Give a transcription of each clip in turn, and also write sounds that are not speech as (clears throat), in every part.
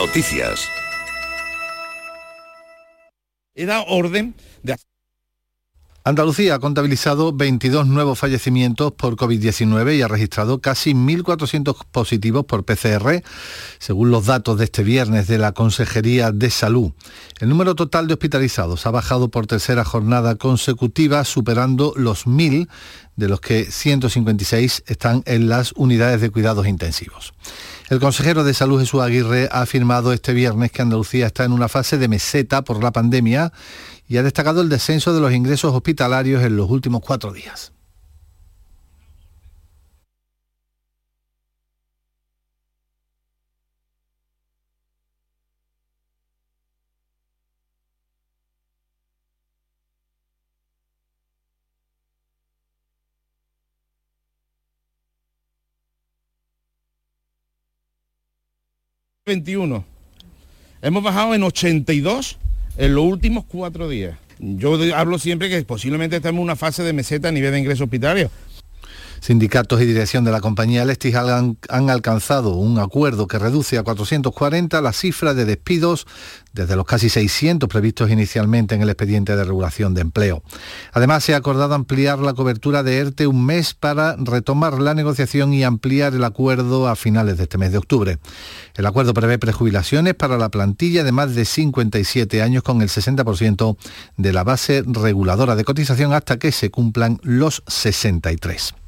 Noticias. He dado orden de Andalucía ha contabilizado 22 nuevos fallecimientos por COVID-19 y ha registrado casi 1.400 positivos por PCR, según los datos de este viernes de la Consejería de Salud. El número total de hospitalizados ha bajado por tercera jornada consecutiva, superando los 1.000, de los que 156 están en las unidades de cuidados intensivos. El consejero de Salud Jesús Aguirre ha afirmado este viernes que Andalucía está en una fase de meseta por la pandemia y ha destacado el descenso de los ingresos hospitalarios en los últimos cuatro días. ...21... Hemos bajado en 82 en los últimos cuatro días. Yo hablo siempre que posiblemente estamos en una fase de meseta a nivel de ingreso hospitalario, Sindicatos y dirección de la compañía Lestis han, alcanzado un acuerdo que reduce a 440 la cifra de despidos desde los casi 600 previstos inicialmente en el expediente de regulación de empleo. Además, se ha acordado ampliar la cobertura de ERTE un mes para retomar la negociación y ampliar el acuerdo a finales de este mes de octubre. El acuerdo prevé prejubilaciones para la plantilla de más de 57 años con el 60% de la base reguladora de cotización hasta que se cumplan los 63.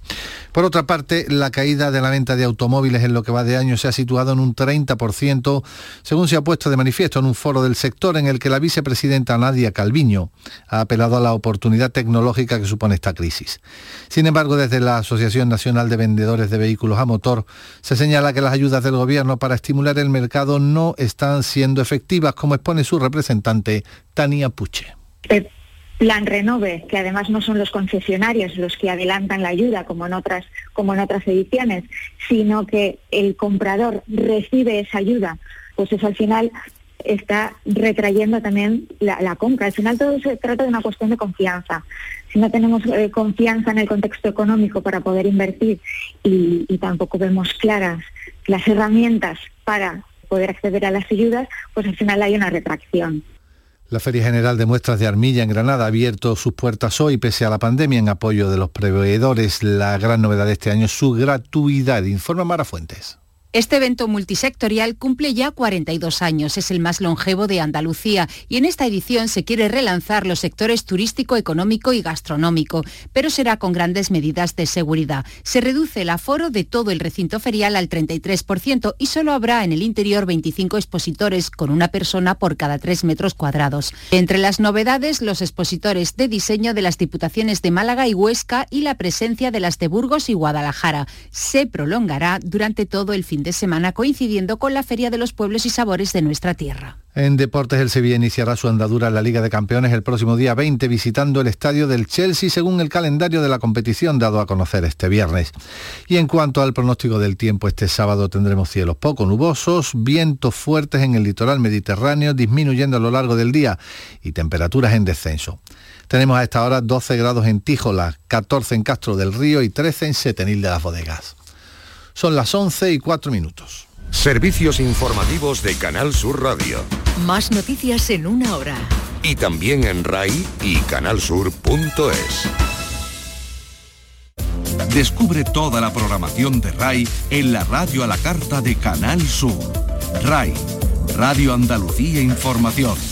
Por otra parte, la caída de la venta de automóviles en lo que va de año se ha situado en un 30%, según se ha puesto de manifiesto en un foro del sector en el que la vicepresidenta Nadia Calviño ha apelado a la oportunidad tecnológica que supone esta crisis. Sin embargo, desde la Asociación Nacional de Vendedores de Vehículos a Motor se señala que las ayudas del Gobierno para estimular el mercado no están siendo efectivas, como expone su representante Tania Puche plan Renove, que además no son los concesionarios los que adelantan la ayuda como en otras, como en otras ediciones, sino que el comprador recibe esa ayuda, pues eso al final está retrayendo también la, compra. Al final todo se trata de una cuestión de confianza. Si no tenemos eh, confianza en el contexto económico para poder invertir y tampoco vemos claras las herramientas para poder acceder a las ayudas, pues al final hay una retracción. La Feria General de Muestras de Armilla en Granada ha abierto sus puertas hoy pese a la pandemia en apoyo de los proveedores. La gran novedad de este año es su gratuidad, informa Mara Fuentes. Este evento multisectorial cumple ya 42 años, es el más longevo de Andalucía y en esta edición se quiere relanzar los sectores turístico, económico y gastronómico, pero será con grandes medidas de seguridad. Se reduce el aforo de todo el recinto ferial al 33% y solo habrá en el interior 25 expositores con una persona por cada 3 metros cuadrados. Entre las novedades, los expositores de diseño de las diputaciones de Málaga y Huesca y la presencia de las de Burgos y Guadalajara. Se prolongará durante todo el fin de semana coincidiendo con la Feria de los Pueblos y Sabores de nuestra tierra. En deportes, el Sevilla iniciará su andadura en la Liga de Campeones el próximo día 20 visitando el estadio del Chelsea según el calendario de la competición dado a conocer este viernes. Y en cuanto al pronóstico del tiempo, este sábado tendremos cielos poco nubosos, vientos fuertes en el litoral mediterráneo disminuyendo a lo largo del día y temperaturas en descenso. Tenemos a esta hora 12 grados en Tíjola, 14 en Castro del Río y 13 en Setenil de las Bodegas. Son las 11 y 4 minutos. Servicios informativos de Canal Sur Radio. Más noticias en una hora. Y también en RAI y canalsur.es. Descubre toda la programación de RAI en la radio a la carta de Canal Sur. RAI, Radio Andalucía Información.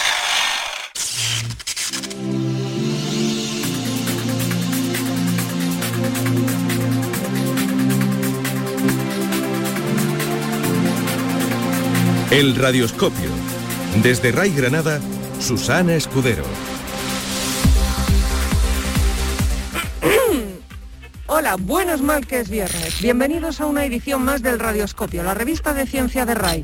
El Radioscopio. Desde Ray Granada, Susana Escudero. (clears throat) Hola, buenos mal que es viernes. Bienvenidos a una edición más del Radioscopio, la revista de ciencia de RAI.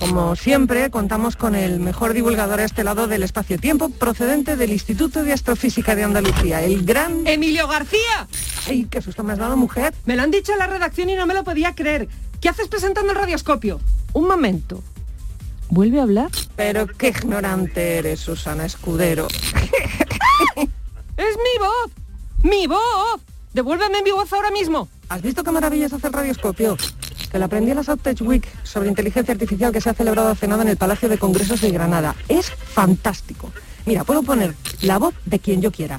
Como siempre, contamos con el mejor divulgador a este lado del espacio-tiempo, procedente del Instituto de Astrofísica de Andalucía, el gran... ¡Emilio García! ¡Ay, qué susto me has dado, mujer! Me lo han dicho en la redacción y no me lo podía creer. ¿Qué haces presentando el radioscopio? Un momento. ¿Vuelve a hablar? Pero qué ignorante eres, Susana Escudero. (laughs) ¡Es mi voz! ¡Mi voz! ¡Devuélveme mi voz ahora mismo! ¿Has visto qué maravilloso hace el radioscopio? Que lo aprendí en la South Week sobre inteligencia artificial que se ha celebrado hace nada en el Palacio de Congresos de Granada. Es fantástico. Mira, puedo poner la voz de quien yo quiera.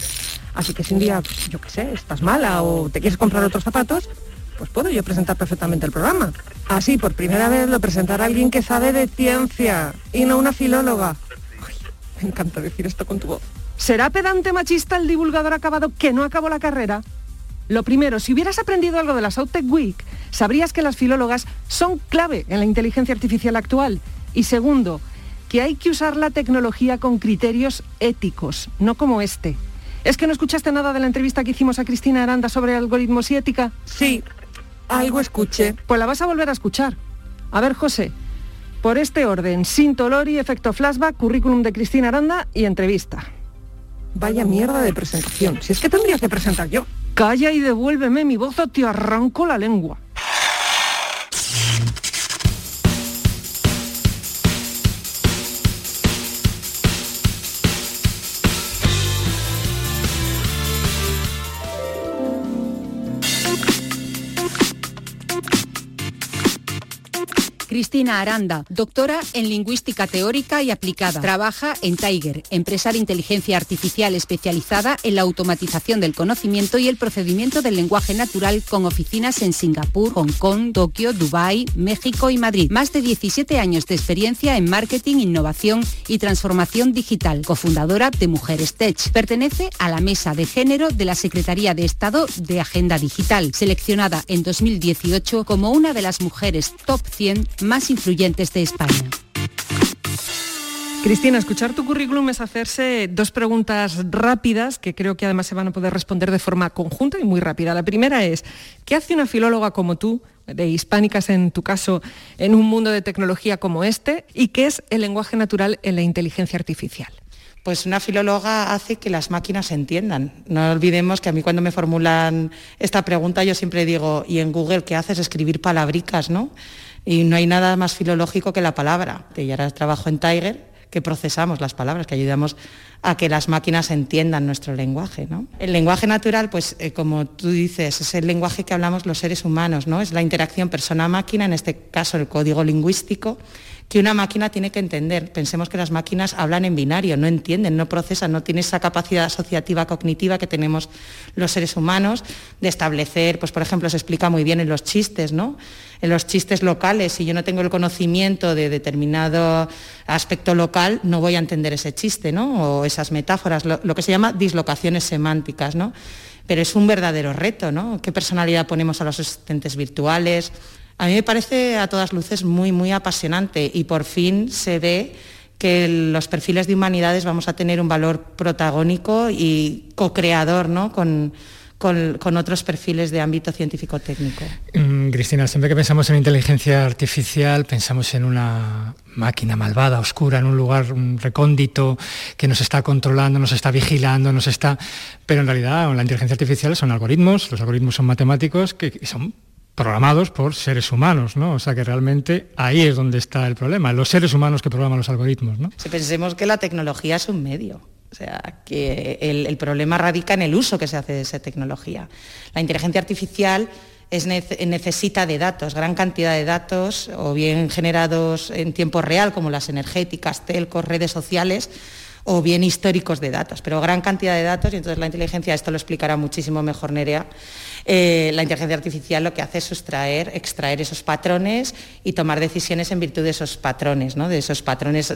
Así que si un día, yo qué sé, estás mala o te quieres comprar otros zapatos, pues puedo yo presentar perfectamente el programa. Así, por primera vez lo presentará alguien que sabe de ciencia y no una filóloga. Ay, me encanta decir esto con tu voz. ¿Será pedante machista el divulgador acabado que no acabó la carrera? Lo primero, si hubieras aprendido algo de la Tech Week, sabrías que las filólogas son clave en la inteligencia artificial actual. Y segundo, que hay que usar la tecnología con criterios éticos, no como este. ¿Es que no escuchaste nada de la entrevista que hicimos a Cristina Aranda sobre algoritmos y ética? Sí, algo escuché. Pues la vas a volver a escuchar. A ver, José, por este orden, Sintolori, efecto flashback, currículum de Cristina Aranda y entrevista. Vaya mierda de presentación. Si es que tendría que presentar yo. Calla y devuélveme mi voz o te arranco la lengua. Cristina Aranda, doctora en lingüística teórica y aplicada. Trabaja en Tiger, empresa de inteligencia artificial especializada en la automatización del conocimiento y el procedimiento del lenguaje natural con oficinas en Singapur, Hong Kong, Tokio, Dubái, México y Madrid. Más de 17 años de experiencia en marketing, innovación y transformación digital. Cofundadora de Mujeres Tech. Pertenece a la mesa de género de la Secretaría de Estado de Agenda Digital, seleccionada en 2018 como una de las mujeres top 100 más influyentes de España. Cristina, escuchar tu currículum es hacerse dos preguntas rápidas que creo que además se van a poder responder de forma conjunta y muy rápida. La primera es, ¿qué hace una filóloga como tú, de hispánicas en tu caso, en un mundo de tecnología como este? ¿Y qué es el lenguaje natural en la inteligencia artificial? Pues una filóloga hace que las máquinas se entiendan. No olvidemos que a mí cuando me formulan esta pregunta yo siempre digo, ¿y en Google qué haces? Escribir palabricas, ¿no? Y no hay nada más filológico que la palabra. Y ahora trabajo en Tiger, que procesamos las palabras, que ayudamos a que las máquinas entiendan nuestro lenguaje. El lenguaje natural, pues eh, como tú dices, es el lenguaje que hablamos los seres humanos, ¿no? es la interacción persona-máquina, en este caso el código lingüístico, que una máquina tiene que entender. Pensemos que las máquinas hablan en binario, no entienden, no procesan, no tienen esa capacidad asociativa cognitiva que tenemos los seres humanos de establecer, pues por ejemplo, se explica muy bien en los chistes, ¿no? En los chistes locales, si yo no tengo el conocimiento de determinado aspecto local, no voy a entender ese chiste, ¿no? O esas metáforas, lo, que se llama dislocaciones semánticas, ¿no? Pero es un verdadero reto, ¿no? ¿Qué personalidad ponemos a los asistentes virtuales? A mí me parece a todas luces muy, muy apasionante y por fin se ve que los perfiles de humanidades vamos a tener un valor protagónico y co-creador ¿no? con, con, otros perfiles de ámbito científico-técnico. Mm, Cristina, siempre que pensamos en inteligencia artificial pensamos en una máquina malvada, oscura, en un lugar recóndito que nos está controlando, nos está vigilando, nos está... Pero en realidad la inteligencia artificial son algoritmos, los algoritmos son matemáticos que son programados por seres humanos, ¿no? O sea que realmente ahí es donde está el problema, los seres humanos que programan los algoritmos, ¿no? Si pensemos que la tecnología es un medio, o sea, que el, problema radica en el uso que se hace de esa tecnología. La inteligencia artificial necesita de datos, gran cantidad de datos, o bien generados en tiempo real, como las energéticas, telcos, redes sociales, o bien históricos de datos, pero gran cantidad de datos y entonces la inteligencia, esto lo explicará muchísimo mejor Nerea, eh, la inteligencia artificial lo que hace es sustraer, extraer esos patrones y tomar decisiones en virtud de esos patrones, ¿no? de esos patrones,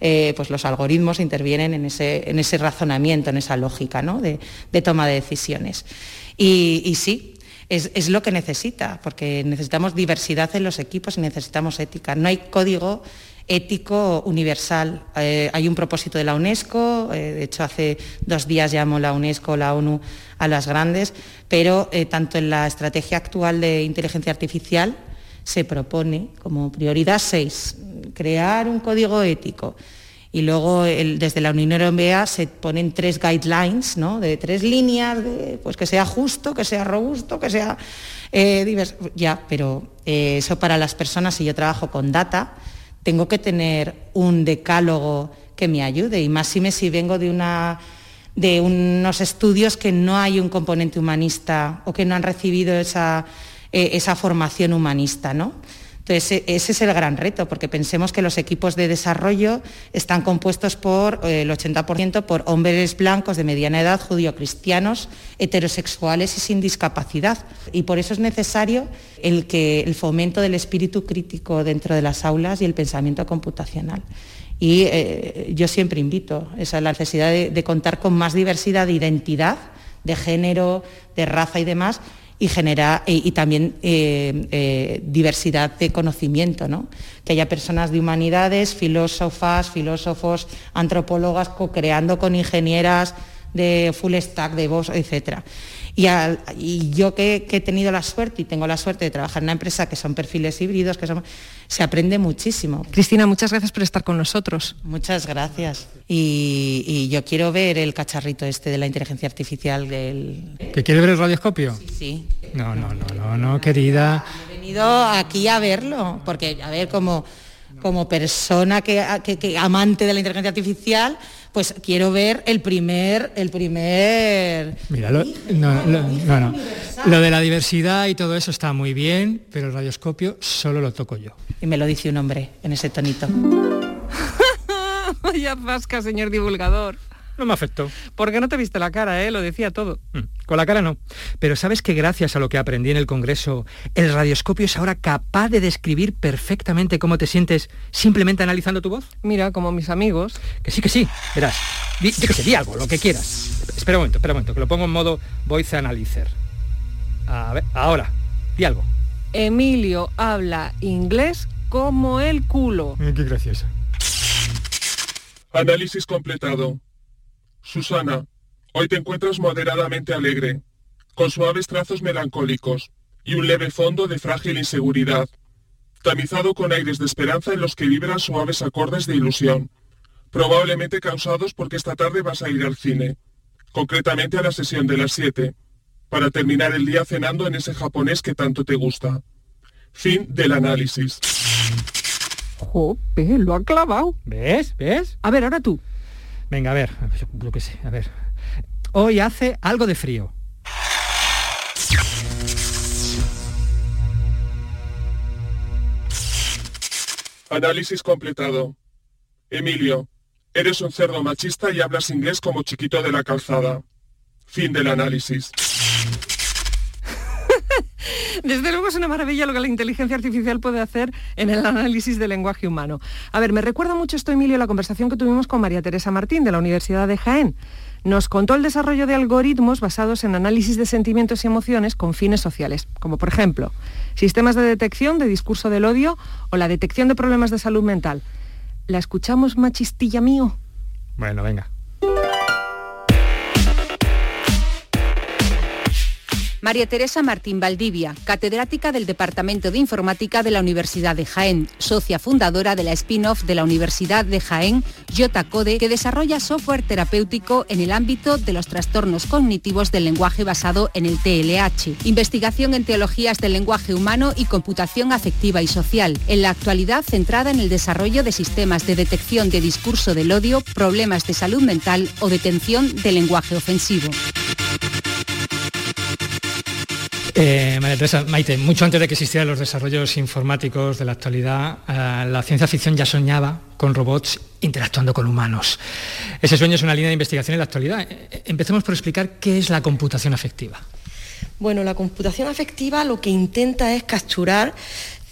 eh, pues los algoritmos intervienen en ese, en ese razonamiento, en esa lógica ¿no? de, toma de decisiones. Y, sí, es, es, lo que necesita, porque necesitamos diversidad en los equipos y necesitamos ética. No hay código ético universal. Eh, hay un propósito de la UNESCO, eh, de hecho hace dos días llamó la UNESCO, la ONU a las grandes, pero eh, tanto en la estrategia actual de inteligencia artificial se propone como prioridad seis, crear un código ético. Y luego desde la Unión Europea se ponen tres guidelines, ¿no? de tres líneas, pues que sea justo, que sea robusto, que sea diverso. Ya, pero eso para las personas, si yo trabajo con data, tengo que tener un decálogo que me ayude. Y más si me si vengo de una de unos estudios que no hay un componente humanista o que no han recibido esa eh, esa formación humanista. ¿no? Entonces, e, ese es el gran reto, porque pensemos que los equipos de desarrollo están compuestos por eh, el 80% por hombres blancos de mediana edad, judío-cristianos, heterosexuales y sin discapacidad. Y por eso es necesario el, que, el fomento del espíritu crítico dentro de las aulas y el pensamiento computacional. Y eh, yo siempre invito esa la necesidad de contar con más diversidad de identidad, de género, de raza y demás, y, genera, y, también eh, eh, diversidad de conocimiento, ¿no? que haya personas de humanidades, filósofas, filósofos, antropólogas, co-creando con ingenieras de full stack, de voz, etc. Y, yo que, he tenido la suerte y tengo la suerte de trabajar en una empresa que son perfiles híbridos, que son, se aprende muchísimo. Cristina, muchas gracias por estar con nosotros. Muchas gracias. Y, yo quiero ver el cacharrito este de la inteligencia artificial del... ¿Que quiere ver el radioscopio? Sí, sí. No, no, no, no, no, querida. He venido aquí a verlo, porque, a ver, como, como persona que, que amante de la inteligencia artificial, pues quiero ver el primer, el primer. Mira, lo, no, no, Lo de la diversidad y todo eso está muy bien, pero el radioscopio solo lo toco yo. Y me lo dice un hombre en ese tonito. (laughs) Vaya pasca, señor divulgador. No me afectó. Porque no te viste la cara, ¿eh? Lo decía todo. Mm, con la cara no. Pero sabes que gracias a lo que aprendí en el Congreso, el radioscopio es ahora capaz de describir perfectamente cómo te sientes simplemente analizando tu voz. Mira, como mis amigos. Que sí, que sí. Verás. Di, que se di algo, lo que quieras. Espera un momento, espera un momento, que lo pongo en modo voice analyzer. A ver, ahora. Di algo. Emilio habla inglés como el culo. Eh, qué gracioso. Análisis completado. Susana, hoy te encuentras moderadamente alegre, con suaves trazos melancólicos y un leve fondo de frágil inseguridad, tamizado con aires de esperanza en los que vibran suaves acordes de ilusión, probablemente causados porque esta tarde vas a ir al cine, concretamente a la sesión de las 7, para terminar el día cenando en ese japonés que tanto te gusta. Fin del análisis. Jope, lo ha clavado. ¿Ves? ¿Ves? A ver, ahora tú. Venga, a ver, lo que sé, a ver. Hoy hace algo de frío. Análisis completado. Emilio, eres un cerdo machista y hablas inglés como chiquito de la calzada. Fin del análisis. Desde luego es una maravilla lo que la inteligencia artificial puede hacer en el análisis del lenguaje humano. A ver, me recuerda mucho esto, Emilio, la conversación que tuvimos con María Teresa Martín de la Universidad de Jaén. Nos contó el desarrollo de algoritmos basados en análisis de sentimientos y emociones con fines sociales, como por ejemplo sistemas de detección de discurso del odio o la detección de problemas de salud mental. ¿La escuchamos, machistilla mío? Bueno, venga. María Teresa Martín Valdivia, catedrática del Departamento de Informática de la Universidad de Jaén, socia fundadora de la spin-off de la Universidad de Jaén, Code, que desarrolla software terapéutico en el ámbito de los trastornos cognitivos del lenguaje basado en el TLH, investigación en teologías del lenguaje humano y computación afectiva y social, en la actualidad centrada en el desarrollo de sistemas de detección de discurso del odio, problemas de salud mental o detención del lenguaje ofensivo. Eh, María Teresa, Maite, mucho antes de que existieran los desarrollos informáticos de la actualidad, eh, la ciencia ficción ya soñaba con robots interactuando con humanos. Ese sueño es una línea de investigación en la actualidad. Eh, empecemos por explicar qué es la computación afectiva. Bueno, la computación afectiva lo que intenta es capturar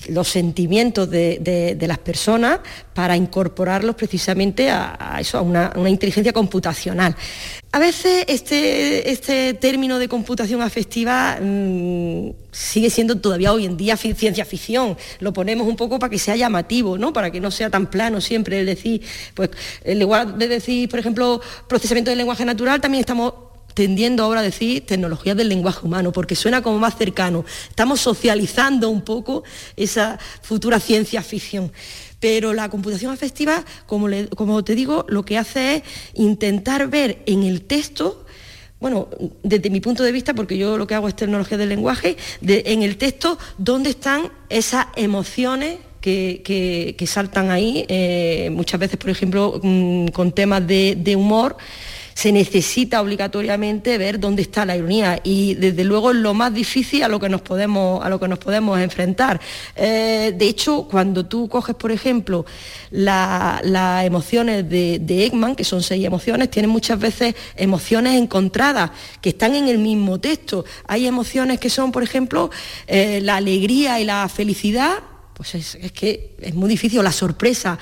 los sentimientos de, las personas para incorporarlos precisamente a, eso, a una, inteligencia computacional. A veces este, este término de computación afectiva mm, sigue siendo todavía hoy en día ciencia ficción. Lo ponemos un poco para que sea llamativo, ¿no? para que no sea tan plano siempre el decir, pues en lugar de decir, por ejemplo, procesamiento del lenguaje natural, también estamos tendiendo ahora a decir tecnologías del lenguaje humano, porque suena como más cercano. Estamos socializando un poco esa futura ciencia ficción. Pero la computación afectiva, como, te digo, lo que hace es intentar ver en el texto bueno, desde mi punto de vista, porque yo lo que hago es tecnología del lenguaje, en el texto, dónde están esas emociones que, saltan ahí, eh, muchas veces, por ejemplo, mm, con temas de humor, se necesita obligatoriamente ver dónde está la ironía y desde luego es lo más difícil a lo que nos podemos, a lo que nos podemos enfrentar. Eh, de hecho, cuando tú coges, por ejemplo, las emociones de, de, Ekman, que son seis emociones, tienen muchas veces emociones encontradas, que están en el mismo texto. Hay emociones que son, por ejemplo, eh, la alegría y la felicidad, pues es, es que es muy difícil, la sorpresa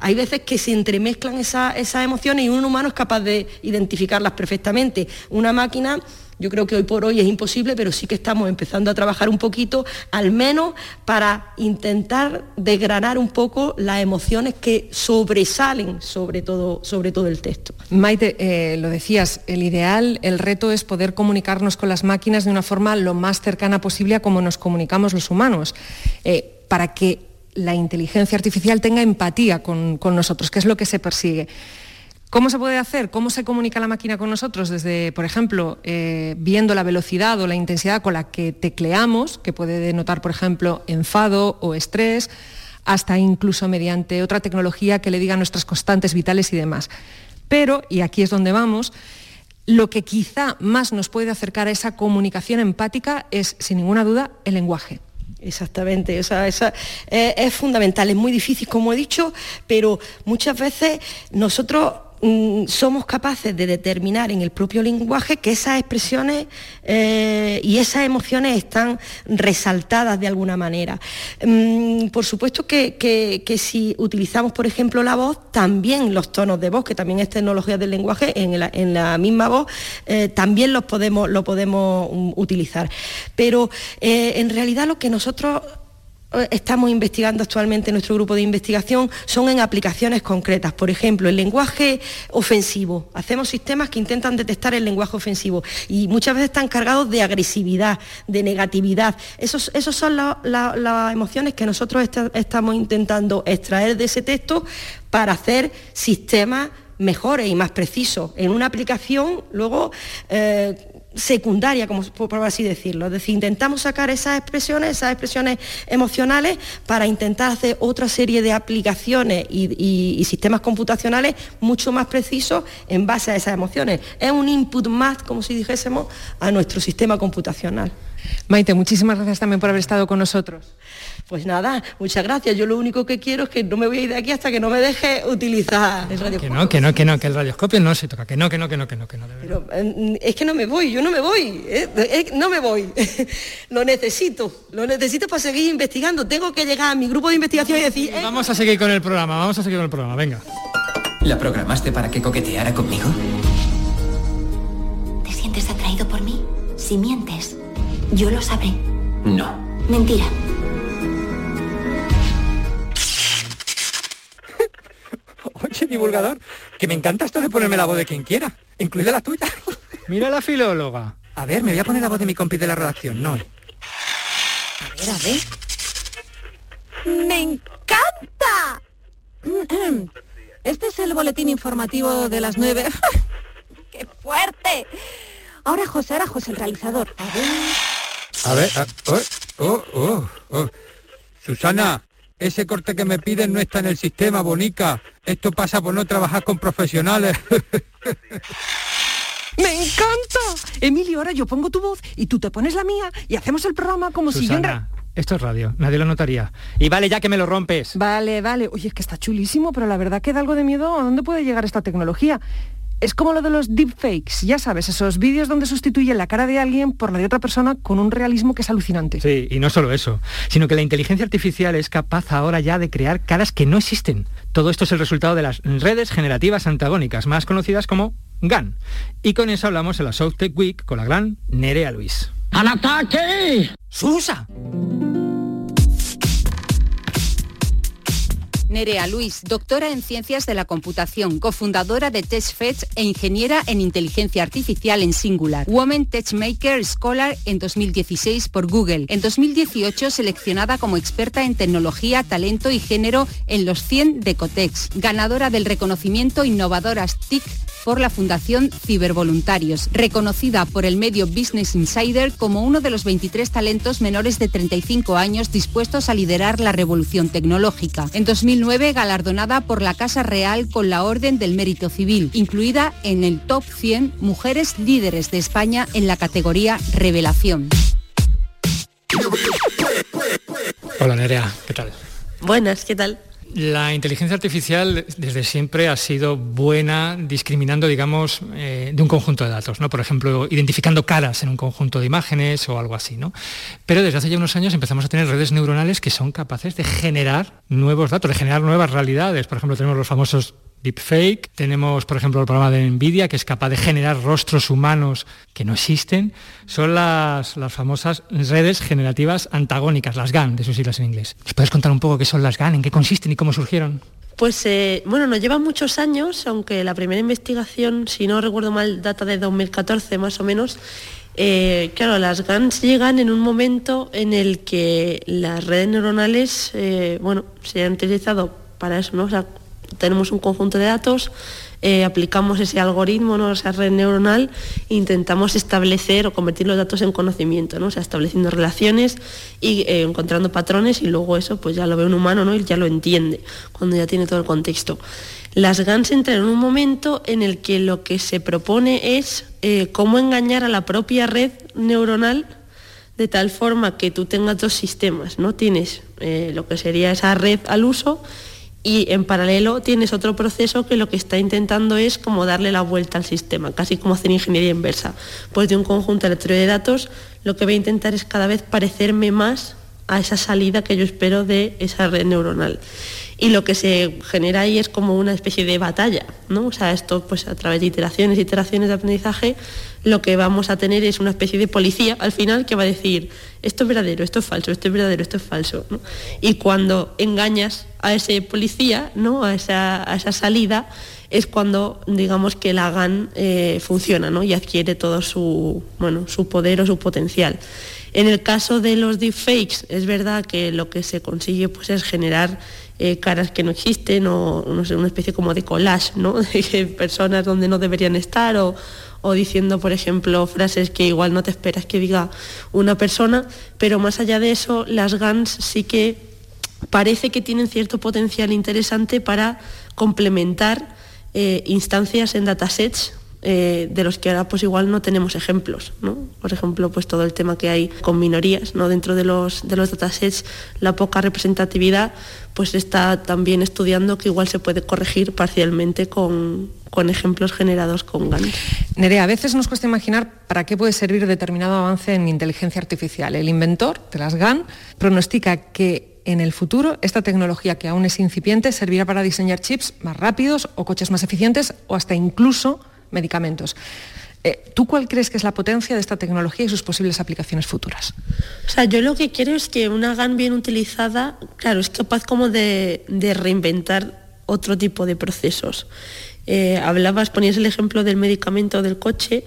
hay veces que se entremezclan esas emociones y un humano es capaz de identificarlas perfectamente. Una máquina yo creo que hoy por hoy es imposible, pero sí que estamos empezando a trabajar un poquito, al menos para intentar desgranar un poco las emociones que sobresalen sobre todo, sobre todo el texto. Maite, eh, lo decías, el ideal, el reto es poder comunicarnos con las máquinas de una forma lo más cercana posible a como nos comunicamos los humanos, eh, para que la inteligencia artificial tenga empatía con, nosotros, que es lo que se persigue. ¿Cómo se puede hacer? ¿Cómo se comunica la máquina con nosotros? Desde, por ejemplo, eh, viendo la velocidad o la intensidad con la que tecleamos, que puede denotar, por ejemplo, enfado o estrés, hasta incluso mediante otra tecnología que le diga nuestras constantes vitales y demás. Pero, y aquí es donde vamos, lo que quizá más nos puede acercar a esa comunicación empática es, sin ninguna duda, el lenguaje. Exactamente, esa, eh, es fundamental, es muy difícil, como he dicho, pero muchas veces nosotros somos capaces de determinar en el propio lenguaje que esas expresiones eh, y esas emociones están resaltadas de alguna manera. Mm, por supuesto que, si utilizamos, por ejemplo, la voz, también los tonos de voz, que también es tecnología del lenguaje, en la, misma voz, eh, también los podemos, lo podemos mm, utilizar. Pero eh, en realidad lo que nosotros estamos investigando actualmente en nuestro grupo de investigación son en aplicaciones concretas. Por ejemplo, el lenguaje ofensivo. Hacemos sistemas que intentan detectar el lenguaje ofensivo y muchas veces están cargados de agresividad, de negatividad. Esas esos son las emociones que nosotros estamos intentando extraer de ese texto para hacer sistemas mejores y más precisos. En una aplicación, luego, eh, secundaria, como por así decirlo. Es decir, intentamos sacar esas expresiones, esas expresiones emocionales, para intentar hacer otra serie de aplicaciones y, sistemas computacionales mucho más precisos en base a esas emociones. Es un input más, como si dijésemos, a nuestro sistema computacional. Maite, muchísimas gracias también por haber estado con nosotros. Pues nada, muchas gracias. Yo lo único que quiero es que no me voy a ir de aquí hasta que no me deje utilizar el radioscopio. Que no, que no, que no, que el radioscopio no se toca, que no, que no, que no, que no, que no. Pero eh, es que no me voy, yo no me voy, ¿eh? no me voy. (laughs) lo necesito, lo necesito para seguir investigando. Tengo que llegar a mi grupo de investigación y decir... Eh, vamos a seguir con el programa, vamos a seguir con el programa, venga. ¿La programaste para que coqueteara conmigo? ¿Te sientes atraído por mí? Si mientes, yo lo sabré. No. Mentira. (laughs) Oye, divulgador, que me encanta esto de ponerme la voz de quien quiera, incluida la tuya. (laughs) Mira la filóloga. A ver, me voy a poner la voz de mi compi de la redacción, no. A ver, a ver. ¡Me encanta! Este es el boletín informativo de las nueve. (laughs) ¡Qué fuerte! Ahora José, ahora José, el realizador. A ver. A ver, oh, oh, oh, oh. Susana, ese corte que me piden no está en el sistema, Bonica. Esto pasa por no trabajar con profesionales. (laughs) ¡Me encanta! Emilio, ahora yo pongo tu voz y tú te pones la mía y hacemos el programa como si yo... Esto es radio, nadie lo notaría. Y vale ya que me lo rompes. Vale, vale. Oye, es que está chulísimo, pero la verdad que da algo de miedo a dónde puede llegar esta tecnología. Es como lo de los deepfakes, ya sabes, esos vídeos donde sustituyen la cara de alguien por la de otra persona con un realismo que es alucinante. Sí, y no solo eso, sino que la inteligencia artificial es capaz ahora ya de crear caras que no existen. Todo esto es el resultado de las redes generativas antagónicas, más conocidas como GAN. Y con eso hablamos en la South Tech Week con la gran Nerea Luis. ¡Al ataque! ¡Susa! Nerea Luis, doctora en Ciencias de la Computación, cofundadora de TechFetch e ingeniera en Inteligencia Artificial en Singular. Woman Techmaker Scholar en 2016 por Google. En 2018 seleccionada como experta en tecnología, talento y género en los 100 de Cotex. Ganadora del reconocimiento Innovadoras TIC por la Fundación Cibervoluntarios, reconocida por el medio Business Insider como uno de los 23 talentos menores de 35 años dispuestos a liderar la revolución tecnológica. En 2009 galardonada por la Casa Real con la Orden del Mérito Civil, incluida en el top 100 mujeres líderes de España en la categoría Revelación. Hola Nerea, ¿qué tal? Buenas, ¿qué tal? La inteligencia artificial desde siempre ha sido buena discriminando, digamos, eh, de un conjunto de datos, ¿no? Por ejemplo, identificando caras en un conjunto de imágenes o algo así, ¿no? Pero desde hace ya unos años empezamos a tener redes neuronales que son capaces de generar nuevos datos, de generar nuevas realidades. Por ejemplo, tenemos los famosos deepfake, tenemos por ejemplo el programa de Nvidia que es capaz de generar rostros humanos que no existen, son las, las famosas redes generativas antagónicas, las GAN, de sus siglas en inglés. ¿Nos puedes contar un poco qué son las GAN, en qué consisten y cómo surgieron? Pues eh, bueno, nos llevan muchos años, aunque la primera investigación, si no recuerdo mal, data de 2014 más o menos. Eh, claro, las GANs llegan en un momento en el que las redes neuronales, eh, bueno, se han utilizado para eso, ¿no? Tenemos un conjunto de datos, eh, aplicamos ese algoritmo, ¿no? esa red neuronal, e intentamos establecer o convertir los datos en conocimiento, ¿no? o estableciendo relaciones y eh, encontrando patrones y luego eso pues ya lo ve un humano ¿no? y ya lo entiende cuando ya tiene todo el contexto. Las GANs entran en un momento en el que lo que se propone es eh, cómo engañar a la propia red neuronal de tal forma que tú tengas dos sistemas, ¿no? Tienes lo que sería esa red al uso y en paralelo tienes otro proceso que lo que está intentando es como darle la vuelta al sistema, casi como hacer ingeniería inversa. Pues de un conjunto aleatorio de datos lo que voy a intentar es cada vez parecerme más a esa salida que yo espero de esa red neuronal. Y lo que se genera ahí es como una especie de batalla, ¿no? O sea, esto pues a través de iteraciones, iteraciones de aprendizaje, lo que vamos a tener es una especie de policía al final que va a decir, esto es verdadero, esto es falso, esto es verdadero, esto es falso. Y cuando engañas a ese policía, ¿no? a, esa, salida, es cuando digamos que la GAN eh, funciona y adquiere todo su, bueno, su poder o su potencial. En el caso de los deepfakes, es verdad que lo que se consigue pues, es generar eh, caras que no existen o una especie como de collage, ¿no? (laughs) de personas donde no deberían estar o, o diciendo, por ejemplo, frases que igual no te esperas que diga una persona, pero más allá de eso, las GANs sí que parece que tienen cierto potencial interesante para complementar eh, instancias en datasets eh, de los que ahora pues igual no tenemos ejemplos, ¿no? Por ejemplo, pues todo el tema que hay con minorías, ¿no? Dentro de los, de los datasets, la poca representatividad, pues está también estudiando que igual se puede corregir parcialmente con, con ejemplos generados con GAN. Nerea, a veces nos cuesta imaginar para qué puede servir determinado avance en inteligencia artificial. El inventor de las GAN pronostica que en el futuro esta tecnología que aún es incipiente servirá para diseñar chips más rápidos o coches más eficientes o hasta incluso medicamentos. Eh, ¿Tú cuál crees que es la potencia de esta tecnología y sus posibles aplicaciones futuras? O sea, yo lo que quiero es que una GAN bien utilizada, claro, es capaz como de, reinventar otro tipo de procesos. Eh, hablabas, ponías el ejemplo del medicamento del coche,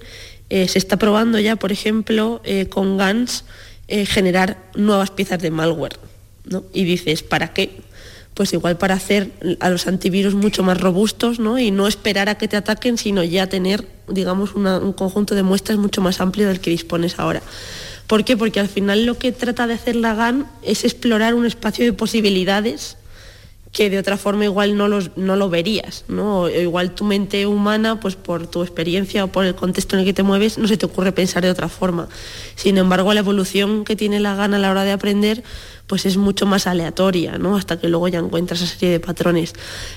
eh, se está probando ya, por ejemplo, con GANs generar nuevas piezas de malware. ¿no? Y dices, ¿para qué? Pues igual para hacer a los antivirus mucho más robustos ¿no? y no esperar a que te ataquen, sino ya tener, digamos, un conjunto de muestras mucho más amplio del que dispones ahora. ¿Por qué? Porque al final lo que trata de hacer la GAN es explorar un espacio de posibilidades que de otra forma igual no, los, no lo verías, ¿no? O igual tu mente humana, pues por tu experiencia o por el contexto en el que te mueves, no se te ocurre pensar de otra forma. Sin embargo, la evolución que tiene la GAN a la hora de aprender, pues es mucho más aleatoria, ¿no? Hasta que luego ya encuentras esa serie de patrones.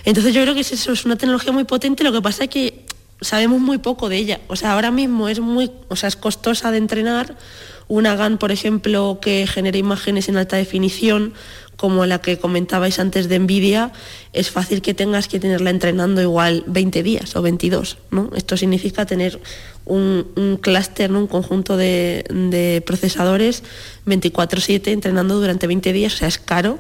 Entonces yo creo que eso, es una tecnología muy potente, lo que pasa es que sabemos muy poco de ella. O sea, ahora mismo es muy, o sea, es costosa de entrenar. Una GAN, por ejemplo, que genera imágenes en alta definición, como la que comentabais antes de Nvidia, es fácil que tengas que tenerla entrenando igual 20 días o 22. ¿no? Esto significa tener un, clúster, un conjunto de, procesadores 24/7 entrenando durante 20 días, o sea, es caro.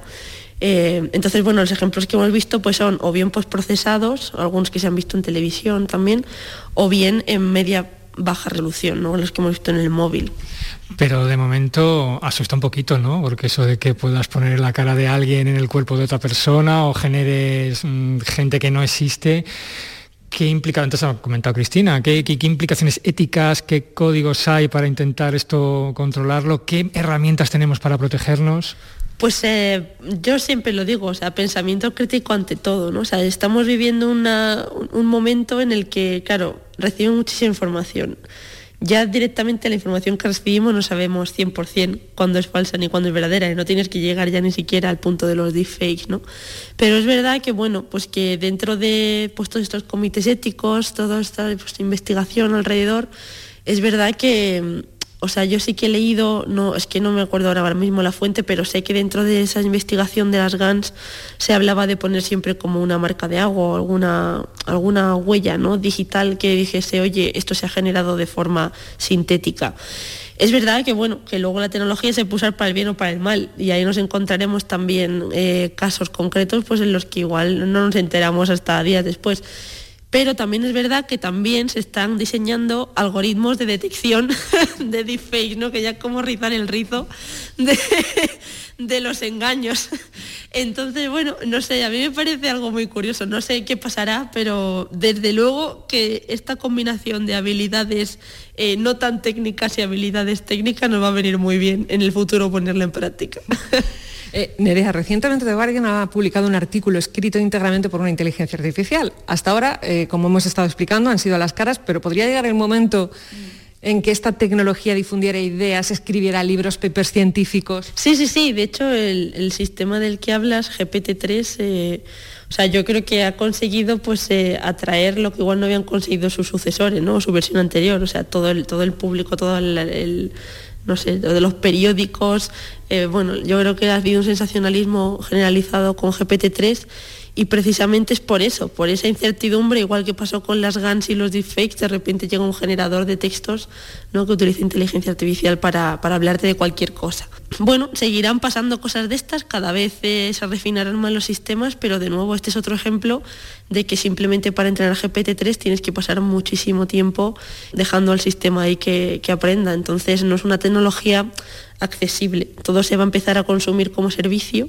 Eh, entonces, bueno, los ejemplos que hemos visto pues son o bien postprocesados, algunos que se han visto en televisión también, o bien en media baja resolución, ¿no? los que hemos visto en el móvil. Pero de momento asusta un poquito, ¿no? Porque eso de que puedas poner la cara de alguien en el cuerpo de otra persona o generes mm, gente que no existe, ¿qué implica? Entonces ha comentado Cristina, ¿qué, qué, implicaciones éticas, qué códigos hay para intentar esto controlarlo? ¿Qué herramientas tenemos para protegernos? Pues eh, yo siempre lo digo, o sea, pensamiento crítico ante todo, ¿no? O sea, estamos viviendo un momento en el que, claro, recibimos muchísima información. Ya directamente la información que recibimos no sabemos 100% cuándo es falsa ni cuándo es verdadera, y no tienes que llegar ya ni siquiera al punto de los deepfakes, ¿no? Pero es verdad que, bueno, pues que dentro de pues, todos estos comités éticos, toda esta pues, investigación alrededor, es verdad que o sea, yo sí que he leído, no, es que no me acuerdo ahora mismo la fuente, pero sé que dentro de esa investigación de las GANs se hablaba de poner siempre como una marca de agua o alguna, alguna huella ¿no? digital que dijese, oye, esto se ha generado de forma sintética. Es verdad que bueno, que luego la tecnología se puede usar para el bien o para el mal y ahí nos encontraremos también eh, casos concretos pues en los que igual no nos enteramos hasta días después pero también es verdad que también se están diseñando algoritmos de detección (laughs) de deepfake, ¿no? que ya como rizar el rizo (laughs) de, los engaños. Entonces, bueno, no sé, a mí me parece algo muy curioso, no sé qué pasará, pero desde luego que esta combinación de habilidades eh, no tan técnicas y habilidades técnicas nos va a venir muy bien en el futuro ponerla en práctica. (laughs) Eh, Nerea, recientemente The Guardian ha publicado un artículo escrito íntegramente por una inteligencia artificial. Hasta ahora, eh, como hemos estado explicando, han sido las caras, pero podría llegar el momento en que esta tecnología difundiera ideas, escribiera libros, papers científicos. Sí, sí, sí. De hecho, el, sistema del que hablas, GPT-3, eh, o sea, yo creo que ha conseguido pues atraer lo que igual no habían conseguido sus sucesores, ¿no? su versión anterior. O sea, todo el, todo el público, todo el no sé, de los periódicos. Eh, bueno, yo creo que ha habido un sensacionalismo generalizado con GPT-3 y precisamente es por eso, por esa incertidumbre, igual que pasó con las GANs y los deepfakes, de repente llega un generador de textos ¿no? que utiliza inteligencia artificial para, para hablarte de cualquier cosa. Bueno, seguirán pasando cosas de estas, cada vez eh, se refinarán más los sistemas, pero de nuevo este es otro ejemplo de que simplemente para entrenar GPT-3 tienes que pasar muchísimo tiempo dejando al sistema ahí que, que aprenda. Entonces no es una tecnología accesible. Todo se va a empezar a consumir como servicio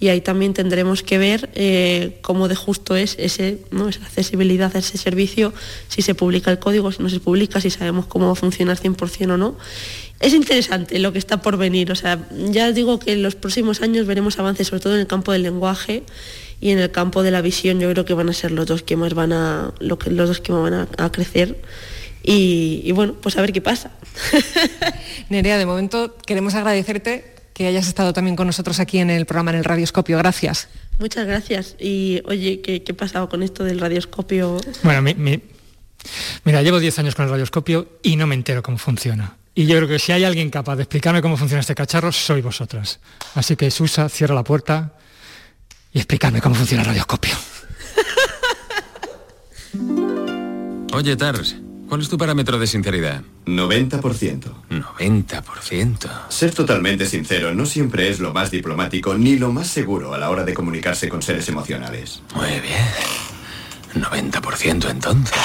y ahí también tendremos que ver eh, cómo de justo es ese, ¿no? esa accesibilidad a ese servicio, si se publica el código, si no se publica, si sabemos cómo va a funcionar 100% o no. Es interesante lo que está por venir, o sea, ya digo que en los próximos años veremos avances sobre todo en el campo del lenguaje y en el campo de la visión yo creo que van a ser los dos que más van a, los dos que van a crecer y, bueno, pues a ver qué pasa. (laughs) Nerea, de momento queremos agradecerte que hayas estado también con nosotros aquí en el programa en el Radioscopio. Gracias. Muchas gracias. Y oye, ¿qué, qué ha pasado con esto del radioscopio? Bueno, mira, llevo 10 años con el radioscopio y no me entero cómo funciona. Y yo creo que si hay alguien capaz de explicarme cómo funciona este cacharro, soy vosotras. Así que Susa, cierra la puerta y explícame cómo funciona el radioscopio. Oye, Tars, ¿Cuál es tu parámetro de sinceridad? 90%. 90%. Ser totalmente sincero no siempre es lo más diplomático ni lo más seguro a la hora de comunicarse con seres emocionales. Muy bien. 90% entonces.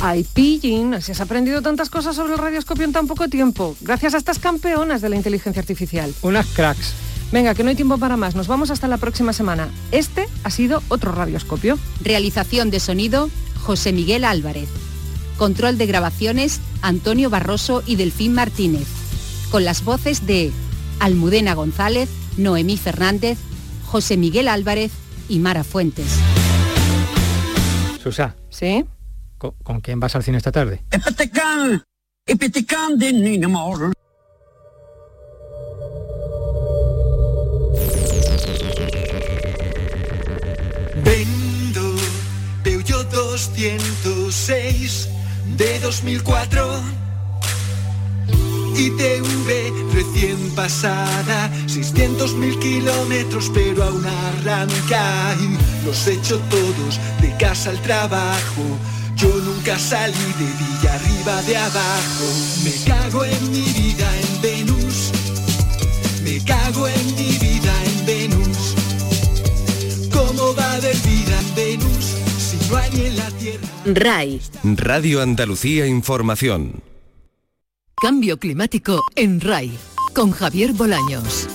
Ay, pillín, si has aprendido tantas cosas sobre el radioscopio en tan poco tiempo, gracias a estas campeonas de la inteligencia artificial. Unas cracks. Venga, que no hay tiempo para más. Nos vamos hasta la próxima semana. Este ha sido otro radioscopio. Realización de sonido, José Miguel Álvarez. Control de grabaciones, Antonio Barroso y Delfín Martínez. Con las voces de Almudena González, Noemí Fernández, José Miguel Álvarez y Mara Fuentes. Susa. ¿Sí? ¿Con, quién vas al cine esta tarde? 206 de 2004 ITV recién pasada 600.000 kilómetros pero aún arranca y los he hecho todos de casa al trabajo. Yo nunca salí de Villa arriba de abajo. Me cago en mi RAI. Radio Andalucía Información. Cambio climático en RAI. Con Javier Bolaños.